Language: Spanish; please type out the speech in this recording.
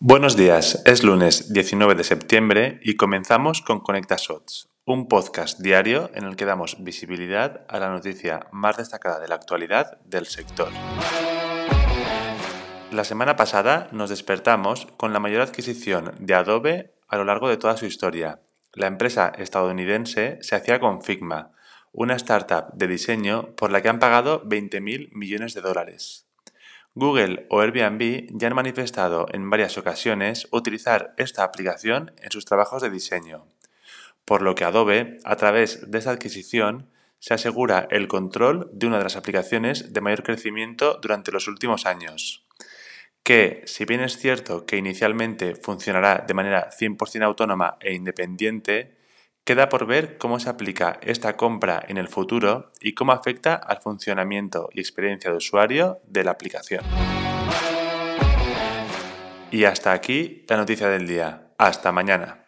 Buenos días, es lunes 19 de septiembre y comenzamos con Conecta Shots, un podcast diario en el que damos visibilidad a la noticia más destacada de la actualidad del sector. La semana pasada nos despertamos con la mayor adquisición de Adobe a lo largo de toda su historia. La empresa estadounidense se hacía con Figma, una startup de diseño por la que han pagado 20.000 millones de dólares. Google o Airbnb ya han manifestado en varias ocasiones utilizar esta aplicación en sus trabajos de diseño, por lo que Adobe, a través de esta adquisición, se asegura el control de una de las aplicaciones de mayor crecimiento durante los últimos años, que, si bien es cierto que inicialmente funcionará de manera 100% autónoma e independiente, Queda por ver cómo se aplica esta compra en el futuro y cómo afecta al funcionamiento y experiencia de usuario de la aplicación. Y hasta aquí la noticia del día. Hasta mañana.